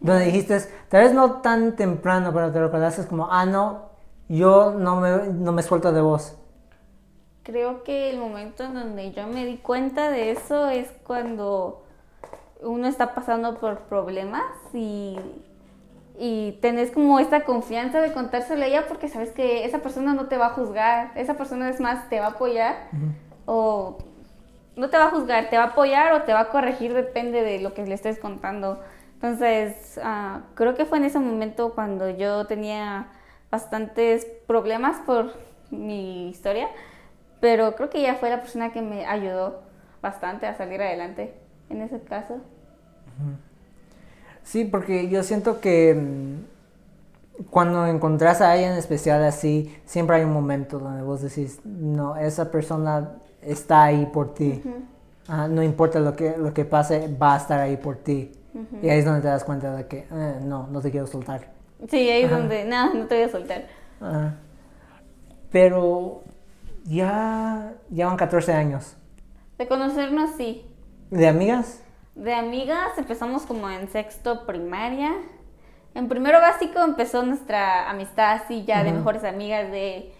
Donde dijiste, tal vez no tan temprano, pero te recuerdas es como, ah, no, yo no me, no me suelto de vos. Creo que el momento en donde yo me di cuenta de eso es cuando uno está pasando por problemas y, y tenés como esta confianza de contárselo a ella porque sabes que esa persona no te va a juzgar, esa persona es más, te va a apoyar o no te va a juzgar, te va a apoyar o te va a corregir, depende de lo que le estés contando. Entonces, ah, creo que fue en ese momento cuando yo tenía bastantes problemas por mi historia, pero creo que ella fue la persona que me ayudó bastante a salir adelante en ese caso. Sí, porque yo siento que mm, cuando encontrás a alguien especial así, siempre hay un momento donde vos decís, no, esa persona está ahí por ti. No importa lo que, lo que pase, va a estar ahí por ti. Y ahí es donde te das cuenta de que, eh, no, no te quiero soltar. Sí, ahí es donde, no, no te voy a soltar. Pero ya llevan 14 años. De conocernos, sí. ¿De amigas? De amigas empezamos como en sexto primaria. En primero básico empezó nuestra amistad así ya de mejores amigas de...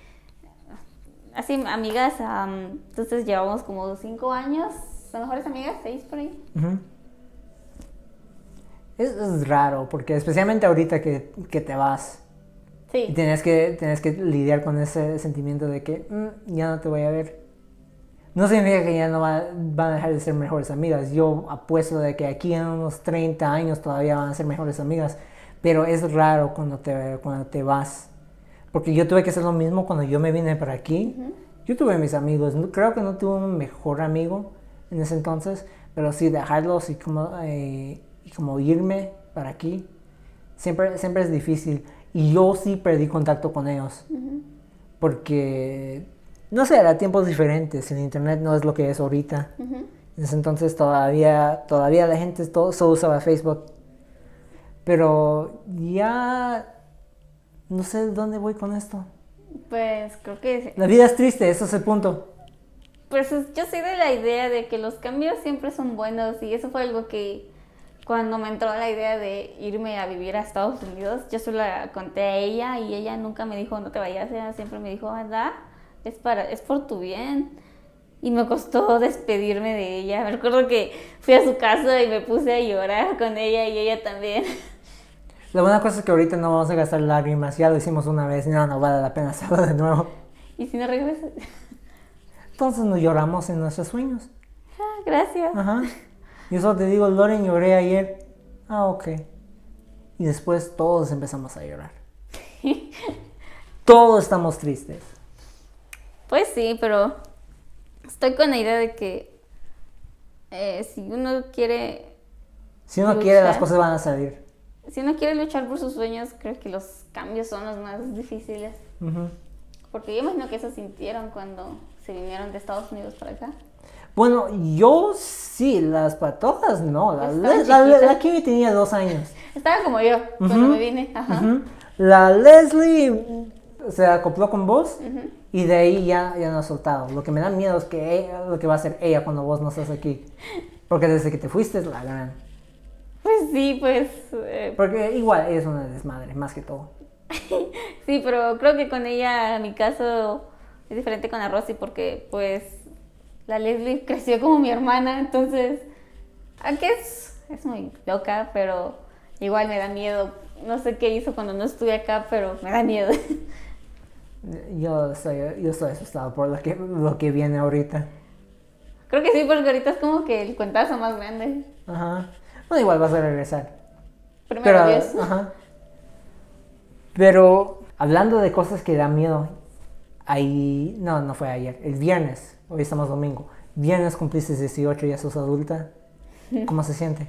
Así, amigas, am, entonces llevamos como cinco años de mejores amigas, seis por ahí. Es, es raro, porque especialmente ahorita que, que te vas. Y Sí, tienes que, tienes que lidiar con ese sentimiento de que "Mm, ya no te voy a ver. No significa que ya no va- van a dejar de ser mejores amigas. Yo apuesto de que aquí en unos 30 años todavía van a ser mejores amigas. Pero es raro cuando te, cuando te vas. Porque yo tuve que hacer lo mismo cuando yo me vine para aquí. Yo tuve mis amigos. Creo que no tuve un mejor amigo en ese entonces. Pero sí dejarlos y como, eh, y como irme para aquí. Siempre, siempre es difícil. Y yo sí perdí contacto con ellos. Porque, no sé, era tiempos diferentes. El internet no es lo que es ahorita. Ujú. En ese entonces todavía, todavía la gente todo, solo usaba Facebook. Pero ya no sé dónde voy con esto. Pues creo que... La vida es triste, eso es el punto. Pues yo soy de la idea de que los cambios siempre son buenos y eso fue algo que cuando me entró la idea de irme a vivir a Estados Unidos, yo solo la conté a ella y ella nunca me dijo no te vayas, ella siempre me dijo, anda, es, para, es por tu bien. Y me costó despedirme de ella. Me recuerdo que fui a su casa y me puse a llorar con ella y ella también. La buena cosa es que ahorita no vamos a gastar lágrimas, ya lo hicimos una vez no, no vale la pena hacerlo de nuevo. ¿Y si no regresas? Entonces nos lloramos en nuestros sueños. Ah, gracias. Ajá. Yo solo te digo, Loren, lloré ayer. Ah, ok. Y después todos empezamos a llorar. todos estamos tristes. Pues sí, pero estoy con la idea de que eh, si uno quiere... Si uno quiere, las cosas van a salir. Si uno quiere luchar por sus sueños, creo que los cambios son los más difíciles. Porque yo imagino que eso sintieron cuando se vinieron de Estados Unidos para acá. Bueno, yo sí, las patojas no. La, la, tenía dos años. Estaba como yo cuando me vine. Ajá. La Leslie se acopló con vos y de ahí ya, ya no ha soltado. Lo que me da miedo es que lo que va a hacer ella cuando vos no estás aquí. Porque desde que te fuiste es la gran. Pues sí, pues. Eh, Porque igual ella es una desmadre, más que todo. sí, pero creo que con ella, mi caso, es diferente con la Rosy porque, pues, la Leslie creció como mi hermana, entonces, aunque es, es muy loca, pero igual me da miedo. No sé qué hizo cuando no estuve acá, pero me da miedo. Yo estoy, yo estoy asustado por lo que, lo que viene ahorita. Creo que sí, porque ahorita es como que el cuentazo más grande. Ajá. Bueno, igual vas a regresar. Primero Pero, Ajá. Pero hablando de cosas que dan miedo, ahí, no, no fue ayer, el viernes, hoy estamos domingo, viernes cumpliste 18 y ya sos adulta, ¿cómo se siente?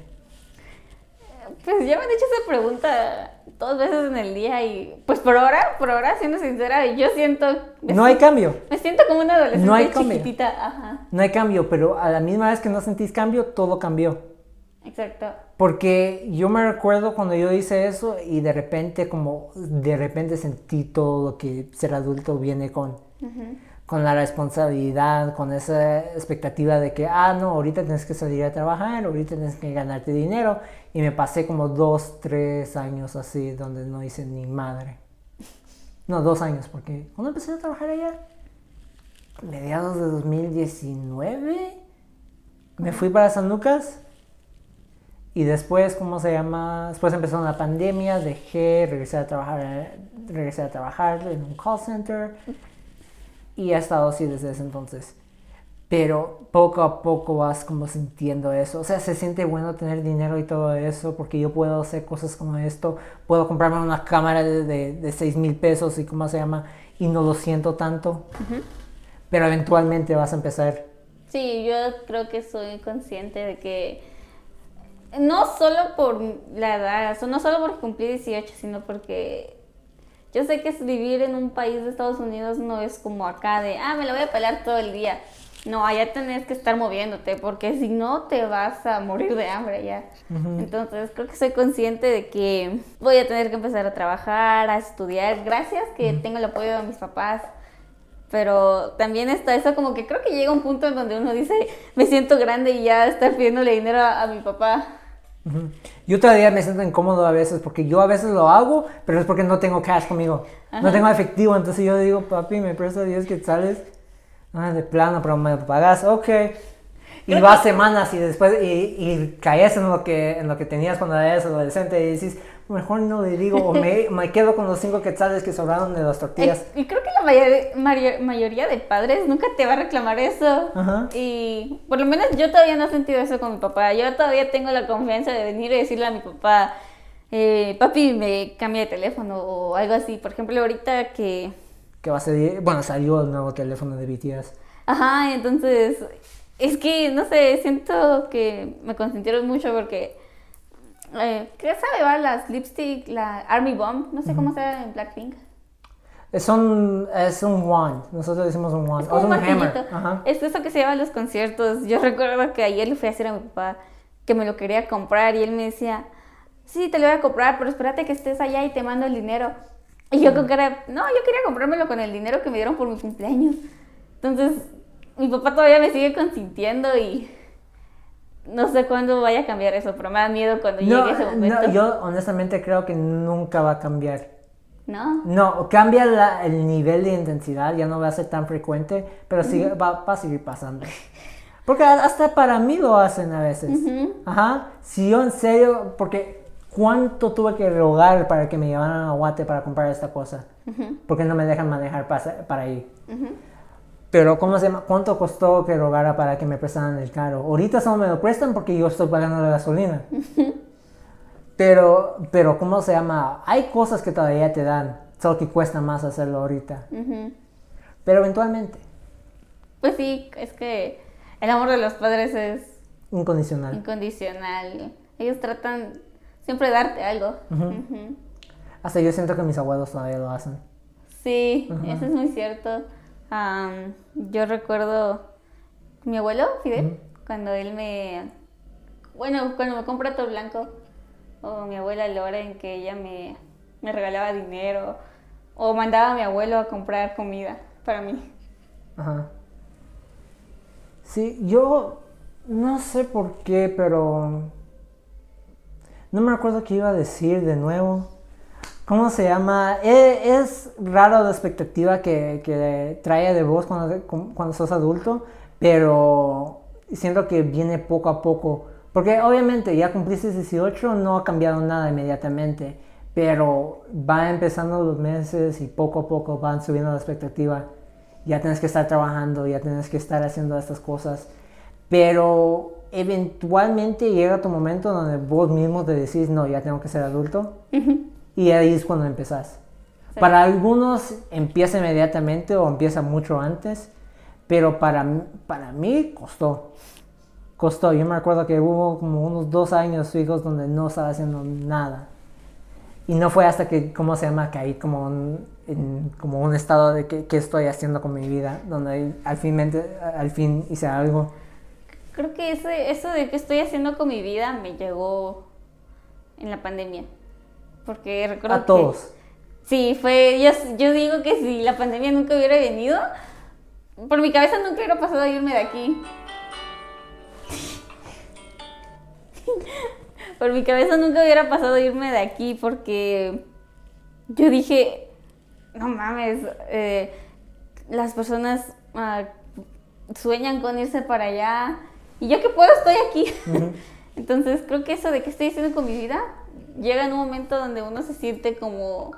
Pues ya me han hecho esa pregunta dos veces en el día y pues por ahora, por ahora, siendo sincera, yo siento... No hay cambio. Me siento como una adolescente no hay chiquitita, ajá. No hay cambio, pero a la misma vez que no sentís cambio, todo cambió. Exacto. Porque yo me recuerdo cuando yo hice eso y de repente como de repente sentí todo lo que ser adulto viene con, con la responsabilidad, con esa expectativa de que, ah, no, ahorita tienes que salir a trabajar, ahorita tienes que ganarte dinero. Y me pasé como dos, tres años así donde no hice ni madre. No, dos años, porque cuando empecé a trabajar allá, mediados de 2019, me fui para San Lucas y después, ¿cómo se llama? Después empezó la pandemia, dejé, regresé a trabajar, regresé a trabajar en un call center y he estado así desde ese entonces. Pero poco a poco vas como sintiendo eso. O sea, se siente bueno tener dinero y todo eso porque yo puedo hacer cosas como esto. Puedo comprarme una cámara de, de, 6 mil pesos y cómo se llama y no lo siento tanto. Pero eventualmente vas a empezar. Sí, yo creo que soy consciente de que no solo por la edad, no solo por cumplir 18, sino porque yo sé que vivir en un país de Estados Unidos no es como acá de, ah, me lo voy a pelar todo el día. No, allá tenés que estar moviéndote porque si no te vas a morir de hambre allá. Entonces creo que soy consciente de que voy a tener que empezar a trabajar, a estudiar. Gracias que tengo el apoyo de mis papás. Pero también está eso como que creo que llega un punto en donde uno dice, me siento grande y ya estar pidiéndole dinero a mi papá. Yo todavía me siento incómodo a veces porque yo a veces lo hago, pero es porque no tengo cash conmigo. No tengo efectivo, entonces yo digo, papi, me presta 10 quetzales. Ah, de plano, pero me pagas, ok. Y vas semanas y después, y, y, caes en lo, que, en lo que tenías cuando eras adolescente y dices, mejor no le digo, o me, me, quedo con los cinco quetzales que sobraron de las tortillas. Y, creo que la mayoría de padres nunca te va a reclamar eso. Y por lo menos yo todavía no he sentido eso con mi papá. Yo todavía tengo la confianza de venir y decirle a mi papá, eh, papi, me cambia de teléfono o algo así. Por ejemplo, ahorita que... Que va a ser, bueno, salió el nuevo teléfono de BTS. Ajá, entonces, es que, no sé, siento que me consintieron mucho porque eh, ¿Qué sabe va las lipstick, la Army Bomb? No sé cómo se llama en Blackpink. Es un, es un wand, nosotros decimos un wand, es, un, hammer. Es eso que se lleva a los conciertos. Yo recuerdo que ayer le fui a decir a mi papá que me lo quería comprar y él me decía, sí, te lo voy a comprar, pero espérate que estés allá y te mando el dinero. Y yo con cara, no, yo quería comprármelo con el dinero que me dieron por mi cumpleaños. Entonces, mi papá todavía me sigue consintiendo y no sé cuándo vaya a cambiar eso, pero me da miedo cuando No, llegue ese momento. no, yo honestamente creo que nunca va a cambiar. ¿No? No, cambia la- el nivel de intensidad, ya no va a ser tan frecuente, pero sí va, va a seguir pasando. Porque hasta para mí lo hacen a veces. Ajá. Si yo en serio, porque ¿cuánto tuve que rogar para que me llevaran a Guate para comprar esta cosa? Porque no me dejan manejar para, para ir. Pero ¿cómo se llama? ¿Cuánto costó que rogara para que me prestaran el carro? Ahorita solo me lo prestan porque yo estoy pagando la gasolina. Pero, pero ¿cómo se llama? Hay cosas que todavía te dan, solo que cuesta más hacerlo ahorita. Pero eventualmente, Pues sí, es que el amor de los padres es incondicional. incondicional. Ellos tratan siempre de darte algo. Hasta yo siento que mis abuelos todavía lo hacen. Sí, eso es muy cierto. Am, yo recuerdo mi abuelo, Fidel, cuando él me... Bueno, cuando me compra todo blanco, o mi abuela Loren, que ella me, me regalaba dinero, o mandaba a mi abuelo a comprar comida para mí. Ajá. Sí, yo no sé por qué, pero no me acuerdo qué iba a decir de nuevo. ¿Cómo se llama? E- Es, raro la expectativa que, que trae de vos cuando, cuando sos adulto, pero siento que viene poco a poco. Porque obviamente ya cumpliste 18, no ha cambiado nada inmediatamente, pero va empezando los meses y poco a poco van subiendo la expectativa. Ya tienes que estar trabajando, ya tienes que estar haciendo estas cosas, pero eventualmente llega tu momento donde vos mismo te decís, no, ya tengo que ser adulto. Y ahí es cuando empezás. Sí. Para algunos empieza inmediatamente o empieza mucho antes, pero para, mí- para mí costó. Costó. Yo me acuerdo que hubo como unos dos años fijos donde no estaba haciendo nada. Y no fue hasta que, ¿cómo se llama? Caí como un, en como un estado de que, qué estoy haciendo con mi vida, donde al fin, mente- al fin hice algo. Creo que ese, eso de que estoy haciendo con mi vida me llegó en la pandemia. Porque recuerdo A que- todos. Sí, fue. Yo, yo digo que si la pandemia nunca hubiera venido, por mi cabeza nunca hubiera pasado irme de aquí. por mi cabeza nunca hubiera pasado irme de aquí porque yo dije, no mames, eh, las personas ah, sueñan con irse para allá y yo que puedo estoy aquí. Entonces creo que eso de que estoy haciendo con mi vida llega en un momento donde uno se siente como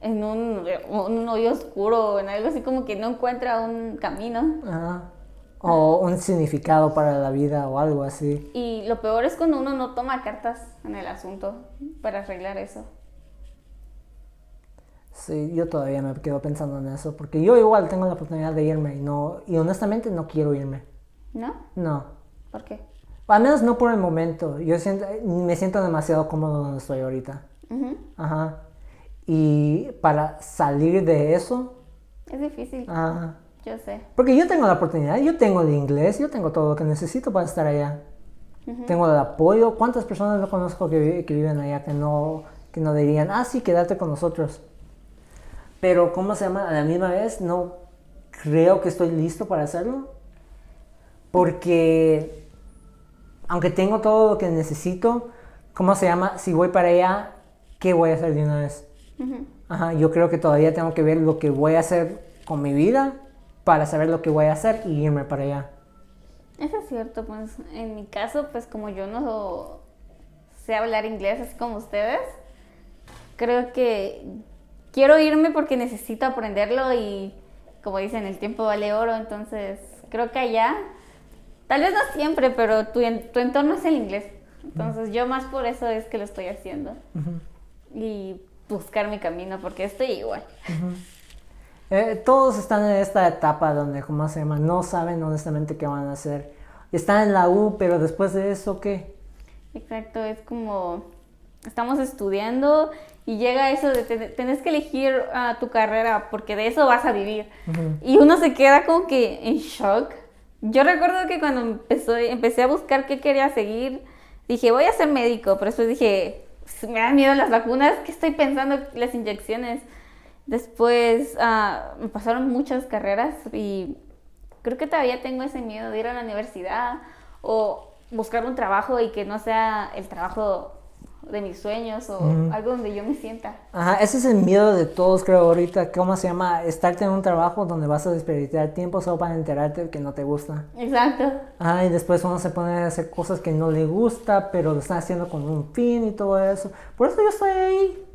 en un, un hoyo oscuro, en algo así como que no encuentra un camino. Ajá. O un significado para la vida o algo así. Y lo peor es cuando uno no toma cartas en el asunto para arreglar eso. Sí, yo todavía me quedo pensando en eso, porque yo igual tengo la oportunidad de irme y no y honestamente no quiero irme. ¿No? No. ¿Por qué? Al menos no por el momento. Yo siento, me siento demasiado cómodo donde estoy ahorita. Ujú. Ajá. Y para salir de eso, Es difícil, ajá. yo sé. Porque yo tengo la oportunidad, yo tengo el inglés, yo tengo todo lo que necesito para estar allá. Tengo el apoyo. ¿Cuántas personas no conozco que, que viven allá que no, que no dirían, ah, sí, quédate con nosotros? Pero, ¿cómo se llama? A la misma vez, no creo que estoy listo para hacerlo. Porque, aunque tengo todo lo que necesito, ¿cómo se llama? Si voy para allá, ¿qué voy a hacer de una vez? Ujú. Ajá, yo creo que todavía tengo que ver lo que voy a hacer con mi vida para saber lo que voy a hacer y irme para allá. Eso es cierto, pues en mi caso, pues como yo no sé hablar inglés así como ustedes, creo que quiero irme porque necesito aprenderlo y como dicen, el tiempo vale oro, entonces creo que allá, tal vez no siempre, pero tu, en- tu entorno es el inglés. Entonces yo más por eso es que lo estoy haciendo. Y buscar mi camino porque estoy igual. Eh, todos están en esta etapa donde, ¿cómo se llama? No saben honestamente qué van a hacer. Están en la U, pero después de eso, ¿qué? Exacto, es como estamos estudiando y llega eso de te- tenés que elegir ah, tu carrera porque de eso vas a vivir. Y uno se queda como que en shock. Yo recuerdo que cuando empezó, empecé a buscar qué quería seguir, dije, voy a ser médico, pero después dije, me dan miedo las vacunas, ¿qué estoy pensando? Las inyecciones. Después ah, me pasaron muchas carreras y creo que todavía tengo ese miedo de ir a la universidad o buscar un trabajo y que no sea el trabajo de mis sueños o algo donde yo me sienta. Ajá, ese es el miedo de todos, creo, ahorita. ¿Cómo se llama? Estarte en un trabajo donde vas a desperdiciar tiempo solo para enterarte que no te gusta. Exacto. Ajá, y después uno se pone a hacer cosas que no le gusta, pero lo están haciendo con un fin y todo eso. Por eso yo estoy ahí.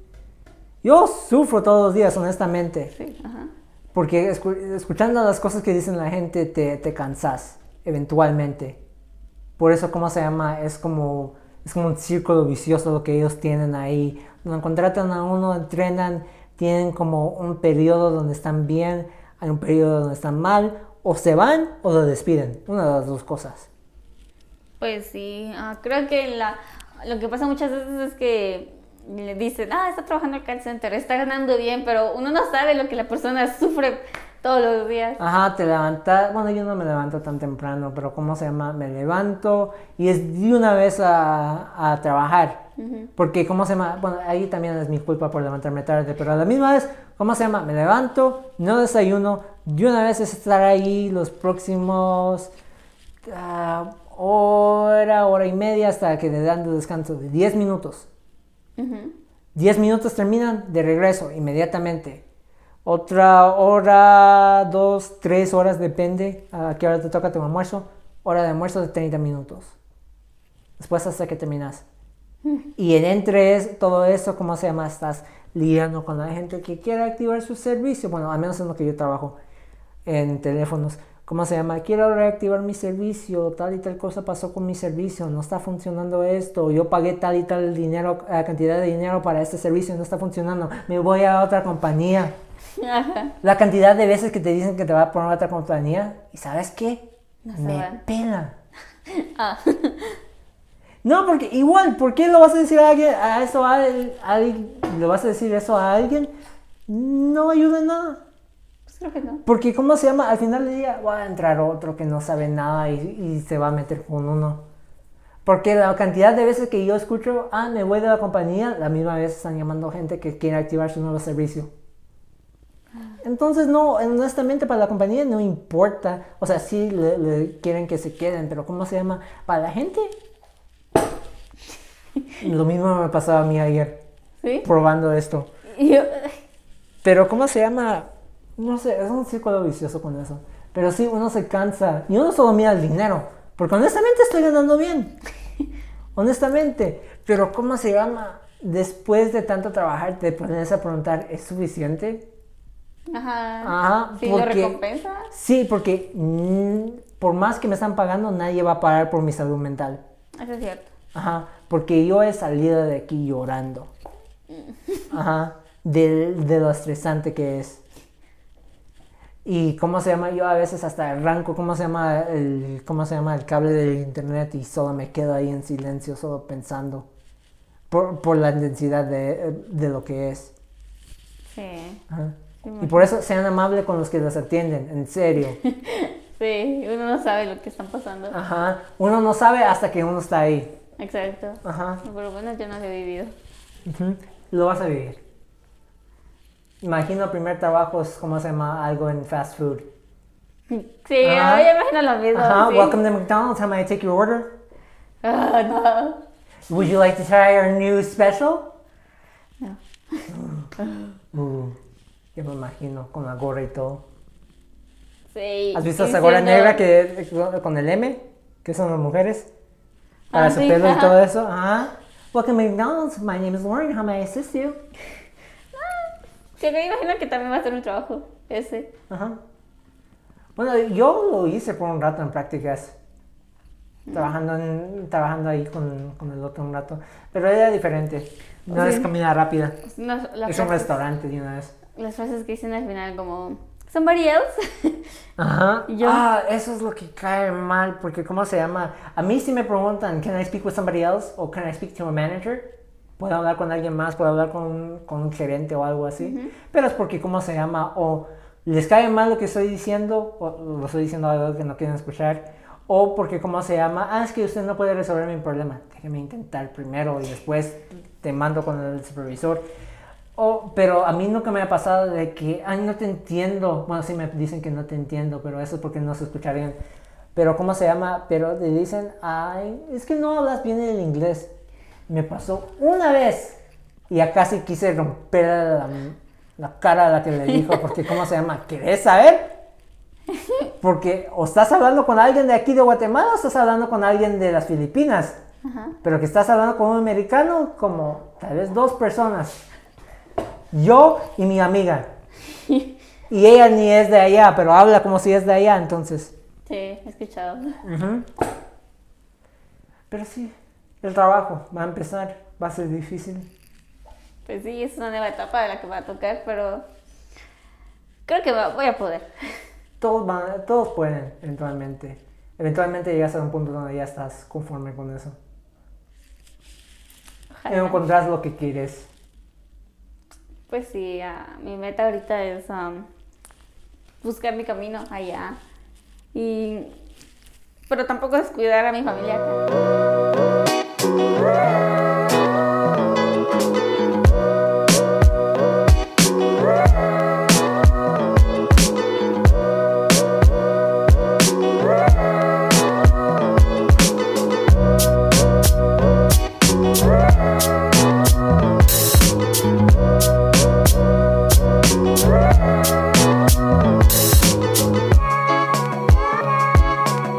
Yo sufro todos los días, honestamente. Sí, ajá. Porque escuchando las cosas que dicen la gente te, te cansas, eventualmente. Por eso, ¿cómo se llama? Es como es como un círculo vicioso lo que ellos tienen ahí. Cuando contratan a uno, entrenan, tienen como un periodo donde están bien, hay un periodo donde están mal, o se van o lo despiden. Una de las dos cosas. Pues sí, ah, creo que la, lo que pasa muchas veces es que le dicen, ah, está trabajando el call center, está ganando bien, pero uno no sabe lo que la persona sufre todos los días. Ajá, te levantas, bueno, yo no me levanto tan temprano, pero ¿cómo se llama? Me levanto y es de una vez a, a trabajar. Porque, ¿cómo se llama? Bueno, ahí también es mi culpa por levantarme tarde, pero a la misma vez, ¿cómo se llama? Me levanto, no desayuno, de una vez es estar ahí los próximos uh, hora, hora y media hasta que le dan de descanso de 10 minutos. 10 minutos terminan, de regreso, inmediatamente. Otra hora, dos, tres horas, depende a qué hora te toca tu almuerzo. Hora de almuerzo de 30 minutos. Después hasta que terminas. Y en entre todo eso, ¿cómo se llama? Estás lidiando con la gente que quiere activar su servicio. Bueno, al menos en lo que yo trabajo en teléfonos. ¿Cómo se llama? Quiero reactivar mi servicio, tal y tal cosa pasó con mi servicio, no está funcionando esto, yo pagué tal y tal dinero, cantidad de dinero para este servicio, no está funcionando, me voy a otra compañía. La cantidad de veces que te dicen que te va a poner otra compañía y ¿sabes qué? Me pena. Ah. No, porque igual, ¿por qué lo vas a decir a alguien, a eso a, alguien, lo vas a decir eso a alguien? No ayuda en nada. Creo que no. Porque, ¿cómo se llama? Al final del día va a entrar otro que no sabe nada y, y se va a meter con uno. Porque la cantidad de veces que yo escucho, ah, me voy de la compañía, la misma vez están llamando gente que quiere activar su nuevo servicio. Entonces, no, honestamente para la compañía no importa. O sea, sí le, quieren que se queden, pero ¿cómo se llama? Para la gente. Lo mismo me pasaba a mí ayer. ¿Sí? Probando esto. Pero ¿cómo se llama? No sé, es un círculo vicioso con eso. Pero sí, uno se cansa. Y uno solo mira el dinero. Porque honestamente estoy ganando bien. honestamente. Pero ¿cómo se llama? Después de tanto trabajar, te pones a preguntar, ¿es suficiente? Ajá. Ajá. Sí, porque, recompensa? Sí, porque mm, por más que me están pagando, nadie va a pagar por mi salud mental. Eso es cierto. Ajá. Porque yo he salido de aquí llorando. Mm. Ajá. De, de lo estresante que es. Y cómo se llama, yo a veces hasta arranco, cómo se llama el, cómo se llama el cable del internet y solo me quedo ahí en silencio, solo pensando por, por la intensidad de, de lo que es. Sí. Ajá. Y por eso sean amables con los que los atienden, en serio. sí, uno no sabe lo que están pasando. Ajá, uno no sabe hasta que uno está ahí. Exacto. Ajá. Pero bueno, yo no lo he vivido. Lo vas a vivir. Imagino primer trabajo es como se llama algo en fast food. Sí, yo imagino lo mismo. Ajá, welcome to McDonald's. How may I take your order? Uh, no. Would you like to try our new special? No. uh. Yo me imagino, con la gorra y todo. Sí. ¿Has visto esa gorra negra que, con el M? Que son las mujeres. Para ah, su pelo y todo eso. Ajá. Welcome to McDonald's. My name is Lauren. How may I assist you? Ah, me imagino que también va a ser un trabajo ese. Ajá. Bueno, yo lo hice por un rato en prácticas. Trabajando, en, trabajando ahí con, con, el otro un rato. Pero era diferente. No es comida rápida. es un restaurante de una vez las frases que dicen al final como somebody else. Ajá. Ah, eso es lo que cae mal, porque ¿cómo se llama? A mí si me preguntan, can I speak with somebody else? O can I speak to a manager? Puedo hablar con alguien más, puedo hablar con, con un gerente o algo así. Pero es porque, ¿cómo se llama? O les cae mal lo que estoy diciendo, o lo estoy diciendo algo que no quieren escuchar, O porque, ¿cómo se llama? Ah, es que usted no puede resolver mi problema. Déjeme intentar primero y después te mando con el supervisor. O, pero a mí nunca me ha pasado de que, ay, no te entiendo. Bueno, sí me dicen que no te entiendo, pero eso es porque no se escucha bien. Pero, ¿cómo se llama? Pero te dicen, ay, es que no hablas bien el inglés. Me pasó una vez y ya casi quise romper la, la cara a la que le dijo, porque, ¿cómo se llama? ¿Querés saber? Porque o estás hablando con alguien de aquí de Guatemala o estás hablando con alguien de las Filipinas. Ajá. Pero que estás hablando con un americano, como tal vez dos personas. Yo y mi amiga. Y ella ni es de allá, pero habla como si es de allá, entonces. Sí, he escuchado. Pero sí, el trabajo va a empezar, va a ser difícil. Pues sí, es una nueva etapa de la que va a tocar, pero creo que va- voy a poder. Todos, van, todos pueden, eventualmente. Eventualmente llegas a un punto donde ya estás conforme con eso. Y Ojalá. encontrás lo que quieres. Pues sí, mi meta ahorita es am, buscar mi camino allá. Y pero tampoco descuidar a mi familia acá. Thank